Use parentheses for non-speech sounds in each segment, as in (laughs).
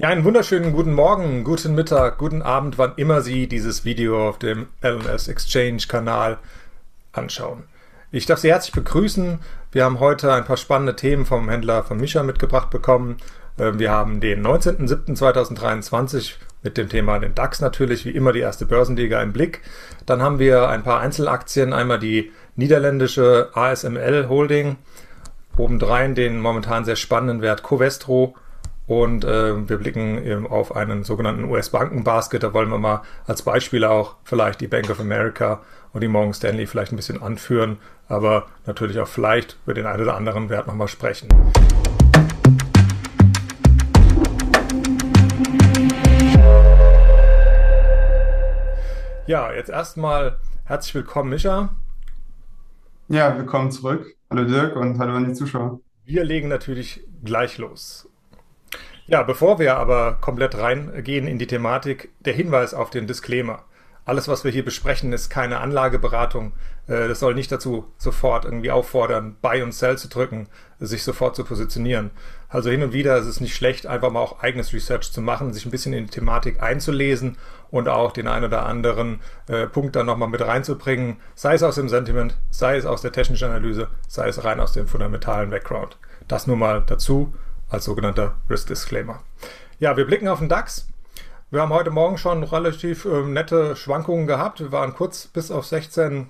Ja, einen wunderschönen guten Morgen, guten Mittag, guten Abend, wann immer Sie dieses Video auf dem LNS Exchange Kanal anschauen. Ich darf Sie herzlich begrüßen. Wir haben heute ein paar spannende Themen vom Händler von Mischa mitgebracht bekommen. Ähm, wir haben den 19.07.2023 mit dem Thema den DAX natürlich, wie immer die erste Börsenliga im Blick. Dann haben wir ein paar Einzelaktien, einmal die niederländische ASML Holding, obendrein den momentan sehr spannenden Wert Covestro und äh, wir blicken eben auf einen sogenannten US-Banken-Basket. Da wollen wir mal als Beispiel auch vielleicht die Bank of America und die Morgan Stanley vielleicht ein bisschen anführen, aber natürlich auch vielleicht über den einen oder anderen Wert nochmal sprechen. Ja, jetzt erstmal herzlich willkommen, Micha. Ja, willkommen zurück. Hallo Dirk und hallo an die Zuschauer. Wir legen natürlich gleich los. Ja, bevor wir aber komplett reingehen in die Thematik, der Hinweis auf den Disclaimer. Alles, was wir hier besprechen, ist keine Anlageberatung. Äh, das soll nicht dazu sofort irgendwie auffordern, Buy und Sell zu drücken, sich sofort zu positionieren. Also hin und wieder ist es nicht schlecht, einfach mal auch eigenes Research zu machen, sich ein bisschen in die Thematik einzulesen und auch den einen oder anderen äh, Punkt dann nochmal mit reinzubringen, sei es aus dem Sentiment, sei es aus der technischen Analyse, sei es rein aus dem fundamentalen Background. Das nur mal dazu als sogenannter Risk Disclaimer. Ja, wir blicken auf den DAX. Wir haben heute Morgen schon relativ äh, nette Schwankungen gehabt. Wir waren kurz bis auf 16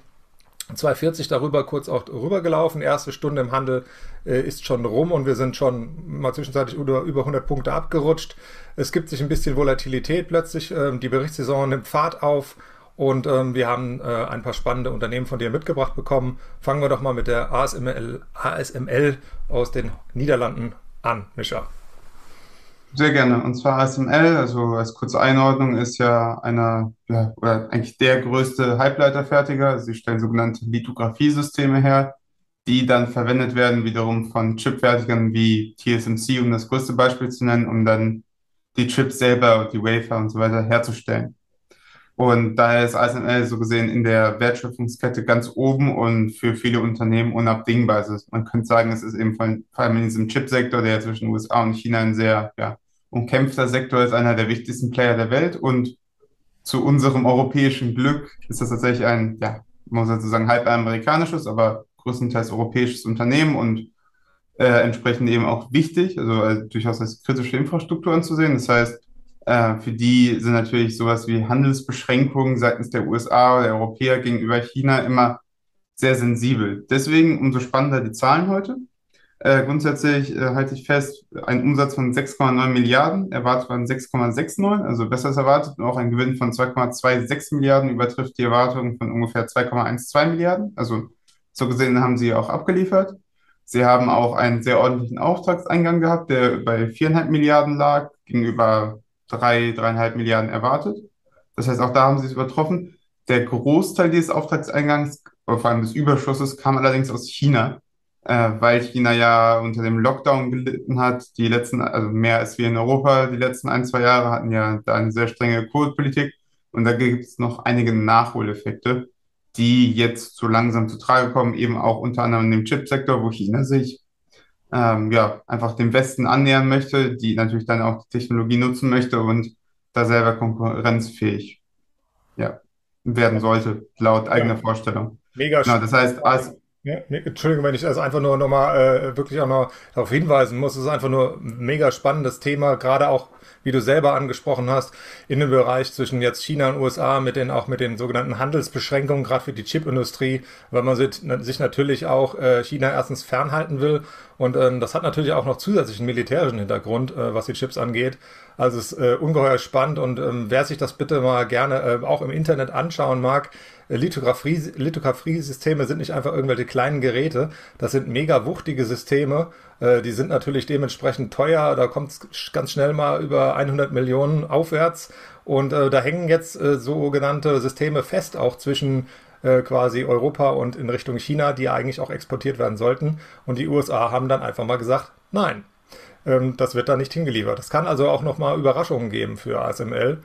240 darüber kurz auch rübergelaufen. Erste Stunde im Handel äh, ist schon rum und wir sind schon mal zwischenzeitlich über, über 100 Punkte abgerutscht. Es gibt sich ein bisschen Volatilität plötzlich. Ähm, die Berichtssaison nimmt Fahrt auf und ähm, wir haben äh, ein paar spannende Unternehmen von dir mitgebracht bekommen. Fangen wir doch mal mit der ASML, ASML aus den Niederlanden an, Mischa. Sehr gerne. Und zwar ASML, also als kurze Einordnung, ist ja einer, ja, oder eigentlich der größte Halbleiterfertiger. Sie stellen sogenannte Lithografiesysteme her, die dann verwendet werden wiederum von Chipfertigern wie TSMC, um das größte Beispiel zu nennen, um dann die Chips selber, die Wafer und so weiter herzustellen. Und daher ist ASML so gesehen in der Wertschöpfungskette ganz oben und für viele Unternehmen unabdingbar. Also man könnte sagen, es ist eben vor allem in diesem Chipsektor, der zwischen USA und China ein sehr ja, umkämpfter Sektor ist, einer der wichtigsten Player der Welt. Und zu unserem europäischen Glück ist das tatsächlich ein, ja, man muss dazu sagen, halb amerikanisches, aber größtenteils europäisches Unternehmen und äh, entsprechend eben auch wichtig, also äh, durchaus als kritische Infrastruktur anzusehen. Das heißt, äh, für die sind natürlich sowas wie Handelsbeschränkungen seitens der USA oder der Europäer gegenüber China immer sehr sensibel. Deswegen umso spannender die Zahlen heute. Äh, grundsätzlich äh, halte ich fest, ein Umsatz von 6,9 Milliarden, erwartet waren 6,69, also besser als erwartet, und auch ein Gewinn von 2,26 Milliarden übertrifft die Erwartungen von ungefähr 2,12 Milliarden. Also so gesehen haben sie auch abgeliefert. Sie haben auch einen sehr ordentlichen Auftragseingang gehabt, der bei 4,5 Milliarden lag, gegenüber drei, dreieinhalb Milliarden erwartet. Das heißt, auch da haben sie es übertroffen. Der Großteil dieses Auftragseingangs, vor allem des Überschusses, kam allerdings aus China, äh, weil China ja unter dem Lockdown gelitten hat. Die letzten, also mehr als wir in Europa, die letzten ein, zwei Jahre hatten ja da eine sehr strenge Covid-Politik. Und da gibt es noch einige Nachholeffekte, die jetzt so langsam zu Trage kommen, eben auch unter anderem in dem Chipsektor, wo China sich ähm, ja, einfach dem Westen annähern möchte, die natürlich dann auch die Technologie nutzen möchte und da selber konkurrenzfähig ja, werden sollte, laut eigener ja. Vorstellung. Mega genau, das heißt, als, ja, Entschuldigung, wenn ich also einfach nur nochmal äh, wirklich auch noch darauf hinweisen muss, es ist einfach nur ein mega spannendes Thema, gerade auch wie du selber angesprochen hast, in dem Bereich zwischen jetzt China und USA mit den auch mit den sogenannten Handelsbeschränkungen, gerade für die Chipindustrie, weil man sich natürlich auch äh, China erstens fernhalten will und ähm, das hat natürlich auch noch zusätzlichen militärischen Hintergrund, äh, was die Chips angeht. Also es ist äh, ungeheuer spannend und ähm, wer sich das bitte mal gerne äh, auch im Internet anschauen mag, äh, Lithografie, Lithografie-Systeme sind nicht einfach irgendwelche kleinen Geräte, das sind mega wuchtige Systeme, äh, die sind natürlich dementsprechend teuer, da kommt es ganz schnell mal über 100 Millionen aufwärts. Und äh, da hängen jetzt äh, sogenannte Systeme fest, auch zwischen äh, quasi Europa und in Richtung China, die eigentlich auch exportiert werden sollten. Und die USA haben dann einfach mal gesagt, nein, ähm, das wird da nicht hingeliefert. Es kann also auch nochmal Überraschungen geben für ASML.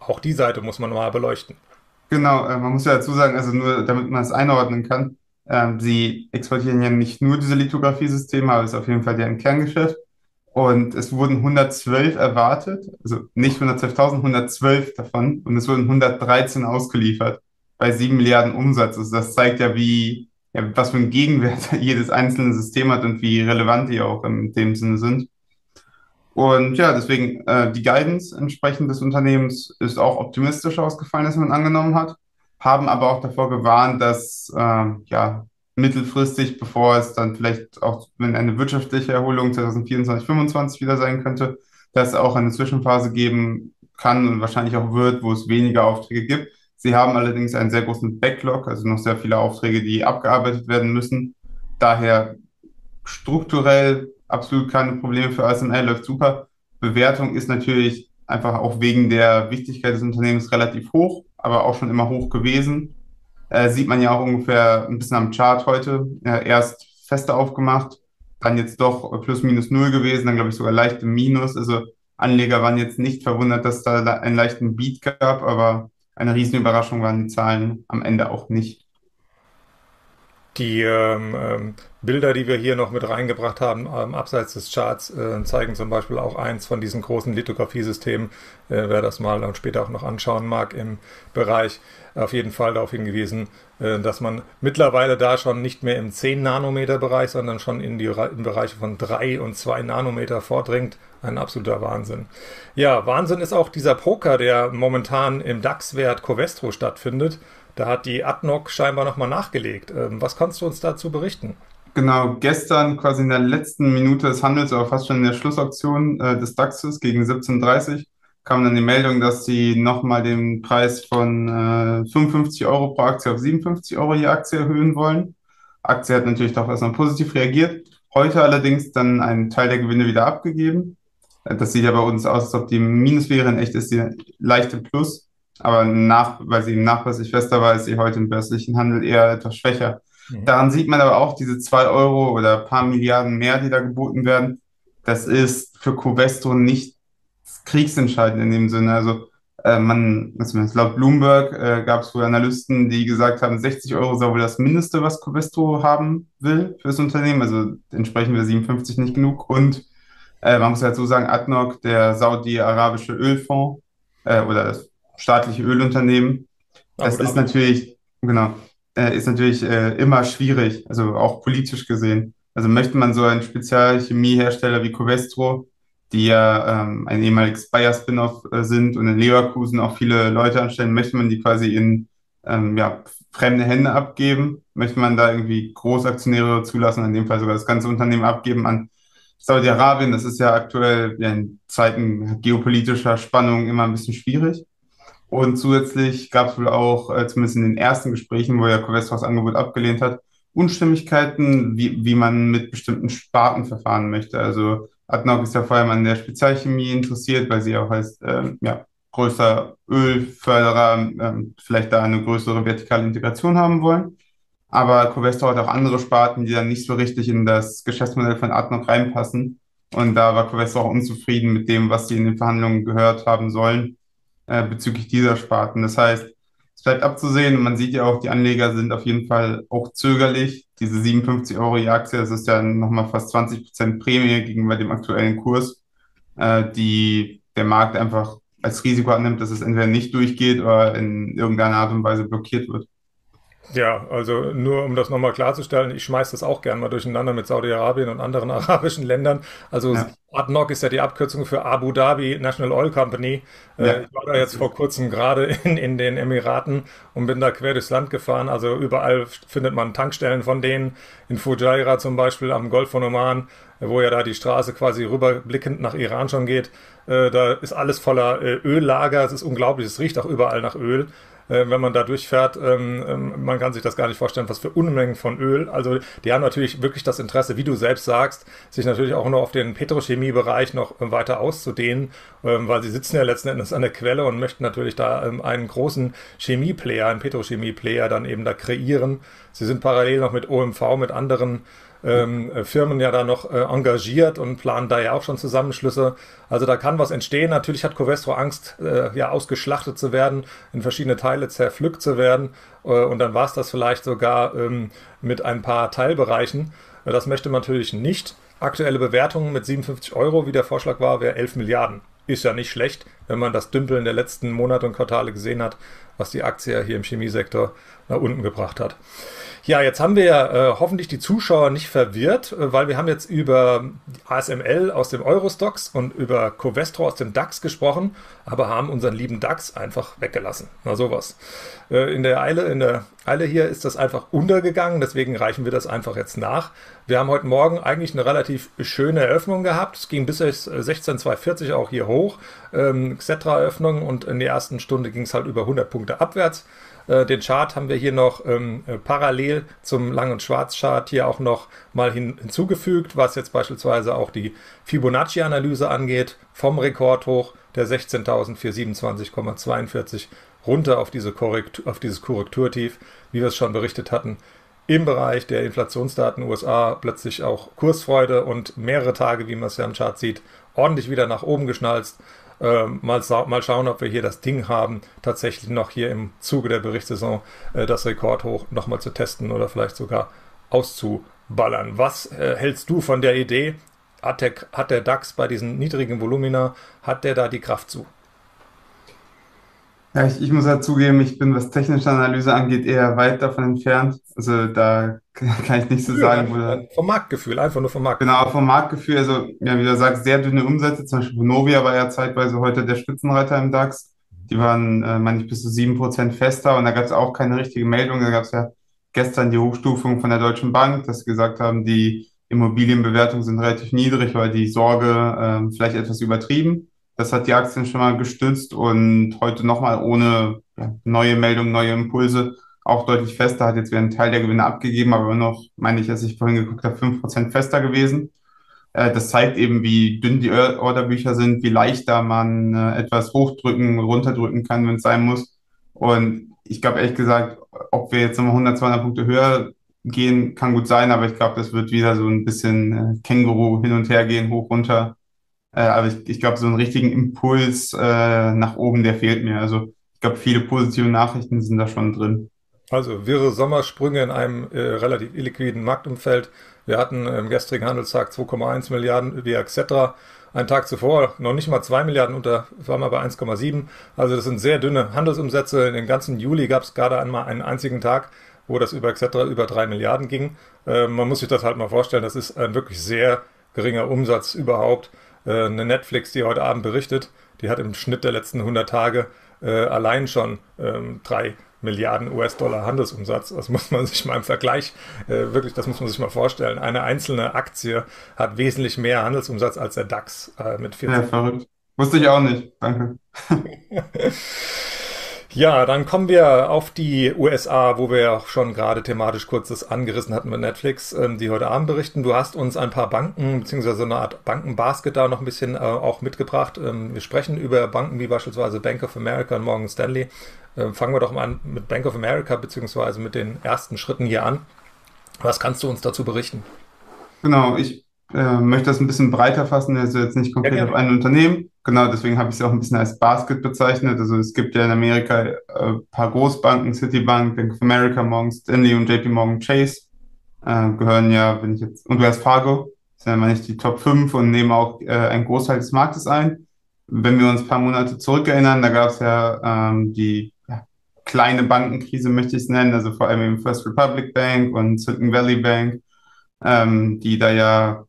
Auch die Seite muss man mal beleuchten. Genau, äh, man muss ja dazu sagen, also nur damit man es einordnen kann, äh, sie exportieren ja nicht nur diese Lithografiesysteme, aber es ist auf jeden Fall deren Kerngeschäft. Und es wurden 112 erwartet, also nicht 112.000, 112 davon. Und es wurden 113 ausgeliefert bei 7 Milliarden Umsatz. Also das zeigt ja, wie, ja, was für einen Gegenwert (laughs) jedes einzelne System hat und wie relevant die auch in dem Sinne sind. Und ja, deswegen äh, die Guidance entsprechend des Unternehmens ist auch optimistischer ausgefallen, als man angenommen hat, haben aber auch davor gewarnt, dass äh, ja, mittelfristig, bevor es dann vielleicht auch, wenn eine wirtschaftliche Erholung 2024, 2025 wieder sein könnte, dass auch eine Zwischenphase geben kann und wahrscheinlich auch wird, wo es weniger Aufträge gibt. Sie haben allerdings einen sehr großen Backlog, also noch sehr viele Aufträge, die abgearbeitet werden müssen. Daher strukturell absolut keine Probleme für ASML, läuft super. Bewertung ist natürlich einfach auch wegen der Wichtigkeit des Unternehmens relativ hoch, aber auch schon immer hoch gewesen. Äh, sieht man ja auch ungefähr ein bisschen am Chart heute. Äh, erst feste aufgemacht, dann jetzt doch plus minus null gewesen, dann glaube ich sogar leicht im Minus. Also Anleger waren jetzt nicht verwundert, dass da einen leichten Beat gab, aber eine Riesenüberraschung waren die Zahlen am Ende auch nicht. Die ähm, ähm, Bilder, die wir hier noch mit reingebracht haben, ähm, abseits des Charts, äh, zeigen zum Beispiel auch eins von diesen großen Lithografiesystemen, äh, wer das mal dann später auch noch anschauen mag im Bereich, auf jeden Fall darauf hingewiesen, äh, dass man mittlerweile da schon nicht mehr im 10-Nanometer-Bereich, sondern schon in die in Bereiche von 3 und 2 Nanometer vordringt. Ein absoluter Wahnsinn. Ja, Wahnsinn ist auch dieser Poker, der momentan im DAX-Wert Covestro stattfindet. Da hat die Adnoc scheinbar nochmal nachgelegt. Ähm, was kannst du uns dazu berichten? Genau, gestern quasi in der letzten Minute des Handels, aber fast schon in der Schlussauktion äh, des DAXes gegen 17.30 kam dann die Meldung, dass sie nochmal den Preis von äh, 55 Euro pro Aktie auf 57 Euro je Aktie erhöhen wollen. Aktie hat natürlich doch erstmal positiv reagiert. Heute allerdings dann einen Teil der Gewinne wieder abgegeben. Äh, das sieht ja bei uns aus, als ob die Minus wäre. In echt ist sie leichte Plus aber nach, weil sie im nachweislich fester war, ist sie heute im börslichen Handel eher etwas schwächer. Mhm. Daran sieht man aber auch diese zwei Euro oder ein paar Milliarden mehr, die da geboten werden. Das ist für Covestro nicht kriegsentscheidend in dem Sinne. Also äh, man, zumindest laut Bloomberg äh, gab es wohl Analysten, die gesagt haben, 60 Euro sei wohl das Mindeste, was Covestro haben will für das Unternehmen. Also entsprechen wir 57 nicht genug. Und äh, man muss halt so sagen, ADNOC, der saudi-arabische Ölfonds äh, oder das staatliche Ölunternehmen. Das ist natürlich, genau, äh, ist natürlich äh, immer schwierig, also auch politisch gesehen. Also möchte man so einen Spezialchemiehersteller wie Covestro, die ja ähm, ein ehemaliges Bayer-Spin-off äh, sind und in Leverkusen auch viele Leute anstellen, möchte man die quasi in ähm, ja, fremde Hände abgeben? Möchte man da irgendwie Großaktionäre zulassen, in dem Fall sogar das ganze Unternehmen abgeben an Saudi-Arabien? Das ist ja aktuell ja, in Zeiten geopolitischer Spannung immer ein bisschen schwierig. Und zusätzlich gab es wohl auch, äh, zumindest in den ersten Gesprächen, wo ja Covestro das Angebot abgelehnt hat, Unstimmigkeiten, wie, wie man mit bestimmten Sparten verfahren möchte. Also Adnoc ist ja vor allem an der Spezialchemie interessiert, weil sie auch als ähm, ja, größer Ölförderer ähm, vielleicht da eine größere vertikale Integration haben wollen. Aber Covestro hat auch andere Sparten, die dann nicht so richtig in das Geschäftsmodell von Adnoc reinpassen. Und da war Covestro auch unzufrieden mit dem, was sie in den Verhandlungen gehört haben sollen äh, bezüglich dieser Sparten. Das heißt, es bleibt abzusehen. Man sieht ja auch, die Anleger sind auf jeden Fall auch zögerlich. Diese 57 Euro je Aktie, das ist ja nochmal fast 20 Prozent Prämie gegenüber dem aktuellen Kurs, äh, die der Markt einfach als Risiko annimmt, dass es entweder nicht durchgeht oder in irgendeiner Art und Weise blockiert wird. Ja, also nur um das nochmal klarzustellen, ich schmeiße das auch gern mal durcheinander mit Saudi-Arabien und anderen (laughs) arabischen Ländern. Also ja. ADNOC ist ja die Abkürzung für Abu Dhabi National Oil Company. Äh, ja. Ich war da jetzt vor kurzem gerade (laughs) in, in den Emiraten und bin da quer durchs Land gefahren. Also überall findet man Tankstellen von denen. In Fujairah zum Beispiel am Golf von Oman, wo ja da die Straße quasi rüberblickend nach Iran schon geht. Äh, da ist alles voller äh, Öllager. Es ist unglaublich. Es riecht auch überall nach Öl äh, wenn man da durchfährt. Ähm, ähm, man kann sich das gar nicht vorstellen, was für Unmengen von Öl. Also die haben natürlich wirklich das Interesse, wie du selbst sagst, sich natürlich auch noch auf den Petrochemiebereich noch äh, weiter auszudehnen, ähm, weil sie sitzen ja letzten Endes an der Quelle und möchten natürlich da ähm, einen großen Chemieplayer, einen Petrochemieplayer dann eben da kreieren. Sie sind parallel noch mit OMV, mit anderen ähm, Firmen ja da noch äh, engagiert und planen da ja auch schon Zusammenschlüsse. Also da kann was entstehen. Natürlich hat Covestro Angst, äh, ja ausgeschlachtet zu werden, in verschiedene Teile zerpflückt zu werden. Äh, und dann war es das vielleicht sogar ähm, mit ein paar Teilbereichen. Das möchte man natürlich nicht. Aktuelle Bewertungen mit 57 Euro, wie der Vorschlag war, wäre 11 Milliarden. Ist ja nicht schlecht, wenn man das Dümpeln der letzten Monate und Quartale gesehen hat, was die Aktie hier im Chemiesektor nach unten gebracht hat. Ja, jetzt haben wir äh, hoffentlich die Zuschauer nicht verwirrt, äh, weil wir haben jetzt über ASML aus dem Eurostox und über Covestro aus dem DAX gesprochen, aber haben unseren lieben DAX einfach weggelassen. Na sowas. Äh, in der Eile, in der Eile hier ist das einfach untergegangen, deswegen reichen wir das einfach jetzt nach. Wir haben heute Morgen eigentlich eine relativ schöne Eröffnung gehabt. Es ging bis 16.240 auch hier hoch. Ähm, Xetra-Eröffnung und in der ersten Stunde ging es halt über 100 Punkte abwärts. Äh, den Chart haben wir hier noch ähm, äh, parallel zum Lang- und Schwarz-Chart hier auch noch mal hin, hinzugefügt, was jetzt beispielsweise auch die Fibonacci-Analyse angeht, vom Rekord hoch der 16.427,42 runter auf, diese Korrektur, auf dieses Korrekturtief, wie wir es schon berichtet hatten, im Bereich der Inflationsdaten USA plötzlich auch Kursfreude und mehrere Tage, wie man es ja im Chart sieht, ordentlich wieder nach oben geschnalzt. Äh, mal, mal schauen, ob wir hier das Ding haben, tatsächlich noch hier im Zuge der Berichtssaison äh, das Rekordhoch nochmal zu testen oder vielleicht sogar auszuballern. Was äh, hältst du von der Idee? Hat der, hat der DAX bei diesen niedrigen Volumina, hat der da die Kraft zu? Ja, ich, ich muss ja zugeben, ich bin, was technische Analyse angeht, eher weit davon entfernt. Also da (laughs) kann ich nicht so sagen. Wo vom Marktgefühl, einfach nur vom Marktgefühl. Genau, vom Marktgefühl. Also, ja, wie du sagst, sehr dünne Umsätze. Zum Beispiel Vonovia war ja zeitweise heute der Spitzenreiter im DAX. Die waren, äh, meine ich, bis zu sieben Prozent fester und da gab es auch keine richtige Meldung. Da gab es ja gestern die Hochstufung von der Deutschen Bank, dass sie gesagt haben, die Immobilienbewertungen sind relativ niedrig, weil die Sorge äh, vielleicht etwas übertrieben. Das hat die Aktien schon mal gestützt und heute nochmal ohne neue Meldungen, neue Impulse auch deutlich fester. Hat jetzt wieder einen Teil der Gewinne abgegeben, aber noch, meine ich, als ich vorhin geguckt habe, 5% fester gewesen. Äh, das zeigt eben, wie dünn die Orderbücher sind, wie leichter man äh, etwas hochdrücken, runterdrücken kann, wenn es sein muss. Und ich glaube ehrlich gesagt, ob wir jetzt nochmal 100, 200 Punkte höher gehen, kann gut sein, aber ich glaube, das wird wieder so ein bisschen äh, Känguru hin und her gehen, hoch, runter. Äh, aber ich, ich glaube, so einen richtigen Impuls äh, nach oben, der fehlt mir. Also ich glaube, viele positive Nachrichten sind da schon drin. Also wirre Sommersprünge in einem äh, relativ illiquiden Marktumfeld. Wir hatten im gestrigen Handelstag 2,1 Milliarden via etc. Einen Tag zuvor noch nicht mal 2 Milliarden unter, waren wir bei 1,7. Also das sind sehr dünne Handelsumsätze. In den ganzen Juli gab es gerade einmal einen einzigen Tag, wo das über etc. über 3 Milliarden ging. Äh, man muss sich das halt mal vorstellen, das ist ein wirklich sehr geringer Umsatz überhaupt. Äh, eine Netflix, die heute Abend berichtet, die hat im Schnitt der letzten 100 Tage äh, allein schon ähm, drei Milliarden US-Dollar Handelsumsatz. Das muss man (laughs) sich mal im Vergleich, äh, wirklich, das muss man sich mal vorstellen. Eine einzelne Aktie hat wesentlich mehr Handelsumsatz als der DAX äh, mit 14. Ja, verrückt. Wusste ich auch nicht. Danke. (laughs) Ja, dann kommen wir auf die USA, wo wir auch schon gerade thematisch kurz das angerissen hatten mit Netflix, ähm, die heute Abend berichten. Du hast uns ein paar Banken beziehungsweise eine Art Bankenbasket da noch ein bisschen äh, auch mitgebracht. Ähm, wir sprechen über Banken wie beispielsweise Bank of America und Morgan Stanley. Ähm, fangen wir doch mal an mit Bank of America beziehungsweise mit den ersten Schritten hier an. Was kannst du uns dazu berichten? Genau, ich äh, möchte das ein bisschen breiter fassen, also jetzt nicht konkret ja, auf ein Unternehmen. Genau, deswegen habe ich es auch ein bisschen als Basket bezeichnet. Also es gibt ja in Amerika ein äh, paar Großbanken, Citibank, Bank of America, Morgan Stanley und JP Morgan Chase äh, gehören ja, wenn ich jetzt, und Wells Fargo, sind ja meine ich die Top 5 und nehmen auch äh, einen Großteil des Marktes ein. Wenn wir uns ein paar Monate zurückerinnern, da gab es ja ähm, die ja, kleine Bankenkrise, möchte ich es nennen, also vor allem im First Republic Bank und Silicon Valley Bank, ähm, die da ja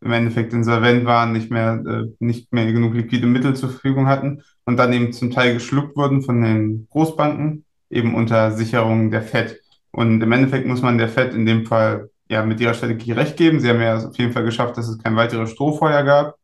im Endeffekt insolvent waren, nicht mehr, äh, nicht mehr genug liquide Mittel zur Verfügung hatten und dann eben zum Teil geschluckt wurden von den Großbanken, eben unter Sicherung der FED. Und im Endeffekt muss man der FED in dem Fall ja mit ihrer Strategie recht geben. Sie haben ja auf jeden Fall geschafft, dass es kein weiteres Strohfeuer gab,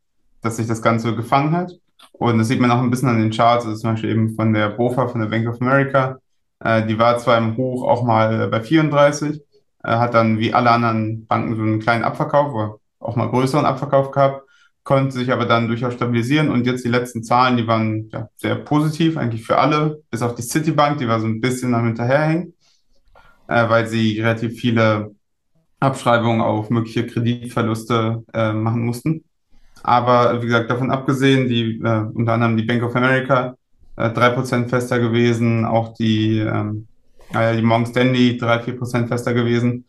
dass sich das Ganze gefangen hat. Und das sieht man auch ein bisschen an den Charts, also zum Beispiel eben von der BOFA, von der Bank of America. Äh, die war zwar im Hoch auch mal bei 34, äh, hat dann wie alle anderen Banken so einen kleinen Abverkauf, wo auch mal größeren Abverkauf gehabt, konnte sich aber dann durchaus stabilisieren und jetzt die letzten Zahlen, die waren ja, sehr positiv, eigentlich für alle, bis auf die Citibank, die war so ein bisschen am Hinterherhängen, äh, weil sie relativ viele Abschreibungen auf mögliche Kreditverluste äh, machen mussten. Aber wie gesagt, davon abgesehen, die äh, unter anderem die Bank of America äh, 3% fester gewesen, auch die, ähm, die Morgan Stanley 3-4% fester gewesen.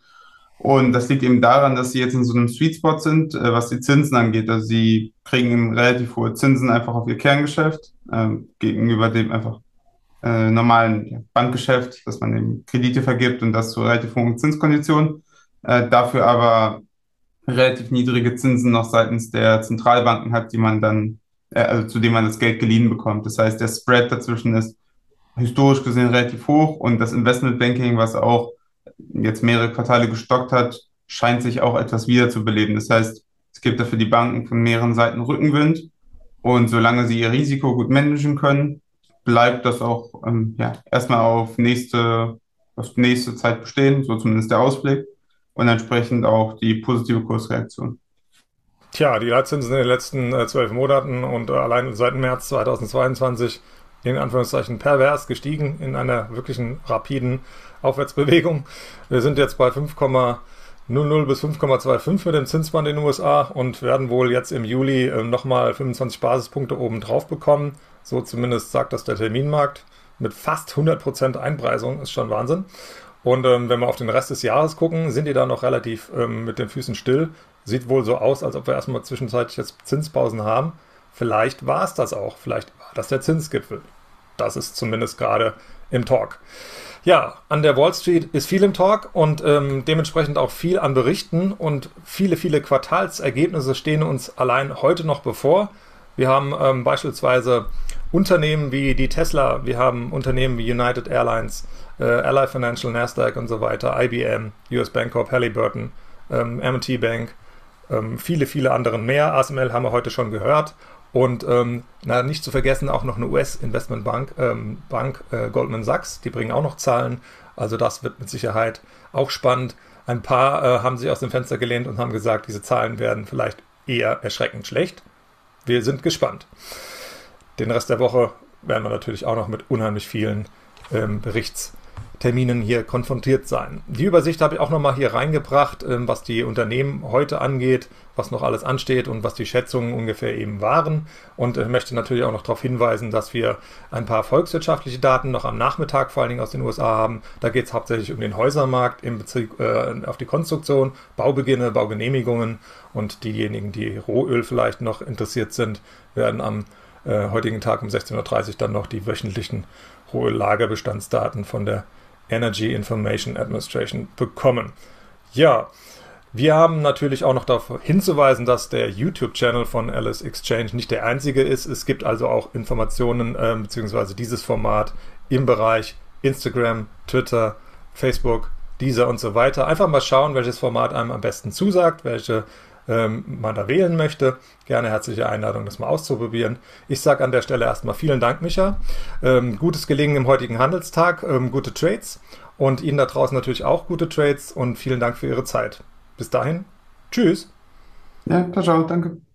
Und das liegt eben daran, dass sie jetzt in so einem Sweet Spot sind, äh, was die Zinsen angeht. Also sie kriegen relativ hohe Zinsen einfach auf ihr Kerngeschäft äh, gegenüber dem einfach äh, normalen Bankgeschäft, dass man eben Kredite vergibt und das zu relativ hohen Zinskonditionen. Äh, dafür aber relativ niedrige Zinsen noch seitens der Zentralbanken hat, die man dann, äh, also zu dem man das Geld geliehen bekommt. Das heißt, der Spread dazwischen ist historisch gesehen relativ hoch und das Investmentbanking, was auch jetzt mehrere Quartale gestockt hat, scheint sich auch etwas wiederzubeleben. Das heißt, es gibt dafür die Banken von mehreren Seiten Rückenwind und solange sie ihr Risiko gut managen können, bleibt das auch ähm, ja, erstmal auf nächste, auf nächste Zeit bestehen, so zumindest der Ausblick und entsprechend auch die positive Kursreaktion. Tja, die Leitzinsen in den letzten äh, zwölf Monaten und äh, allein seit März 2022 in Anführungszeichen pervers gestiegen in einer wirklichen rapiden Aufwärtsbewegung. Wir sind jetzt bei 5,00 bis 5,25 für den Zinsband in den USA und werden wohl jetzt im Juli äh, nochmal 25 Basispunkte oben drauf bekommen. So zumindest sagt das der Terminmarkt. Mit fast 100% Einpreisung ist schon Wahnsinn. Und ähm, wenn wir auf den Rest des Jahres gucken, sind die da noch relativ ähm, mit den Füßen still. Sieht wohl so aus, als ob wir erstmal zwischenzeitlich jetzt Zinspausen haben. Vielleicht war es das auch. Vielleicht war das der Zinsgipfel. Das ist zumindest gerade im Talk. Ja, an der Wall Street ist viel im Talk und ähm, dementsprechend auch viel an Berichten und viele, viele Quartalsergebnisse stehen uns allein heute noch bevor. Wir haben ähm, beispielsweise Unternehmen wie die Tesla, wir haben Unternehmen wie United Airlines, äh, Ally Financial, Nasdaq und so weiter, IBM, US Bancorp, Halliburton, ähm, M&T Bank, ähm, viele, viele anderen mehr. ASML haben wir heute schon gehört. Und ähm, na, nicht zu vergessen auch noch eine US-Investmentbank, ähm, Bank äh, Goldman Sachs, die bringen auch noch Zahlen. Also das wird mit Sicherheit auch spannend. Ein paar äh, haben sich aus dem Fenster gelehnt und haben gesagt, diese Zahlen werden vielleicht eher erschreckend schlecht. Wir sind gespannt. Den Rest der Woche werden wir natürlich auch noch mit unheimlich vielen ähm, Berichts Terminen hier konfrontiert sein. Die Übersicht habe ich auch nochmal hier reingebracht, ähm, was die Unternehmen heute angeht, was noch alles ansteht und was die Schätzungen ungefähr eben waren. Und möchte natürlich auch noch darauf hinweisen, dass wir ein paar volkswirtschaftliche Daten noch am Nachmittag vor allen Dingen aus den USA haben. Da geht es hauptsächlich um den Häusermarkt in Bezug äh, auf die Konstruktion, Baubeginne, Baugenehmigungen und diejenigen, die Rohöl vielleicht noch interessiert sind, werden am äh, heutigen Tag um 16.30 Uhr dann noch die wöchentlichen Rohöl-Lagerbestandsdaten von der Energy Information Administration bekommen. Ja, wir haben natürlich auch noch darauf hinzuweisen, dass der YouTube-Channel von Alice Exchange nicht der einzige ist. Es gibt also auch Informationen äh, bzw. dieses Format im Bereich Instagram, Twitter, Facebook, dieser und so weiter. Einfach mal schauen, welches Format einem am besten zusagt, welche ähm, man da wählen möchte. Gerne herzliche Einladung, das mal auszuprobieren. Ich sage an der Stelle erstmal vielen Dank, Micha. Ähm, gutes Gelingen im heutigen Handelstag, ähm, gute Trades und Ihnen da draußen natürlich auch gute Trades und vielen Dank für Ihre Zeit. Bis dahin, tschüss. Ja, ciao, ciao, danke.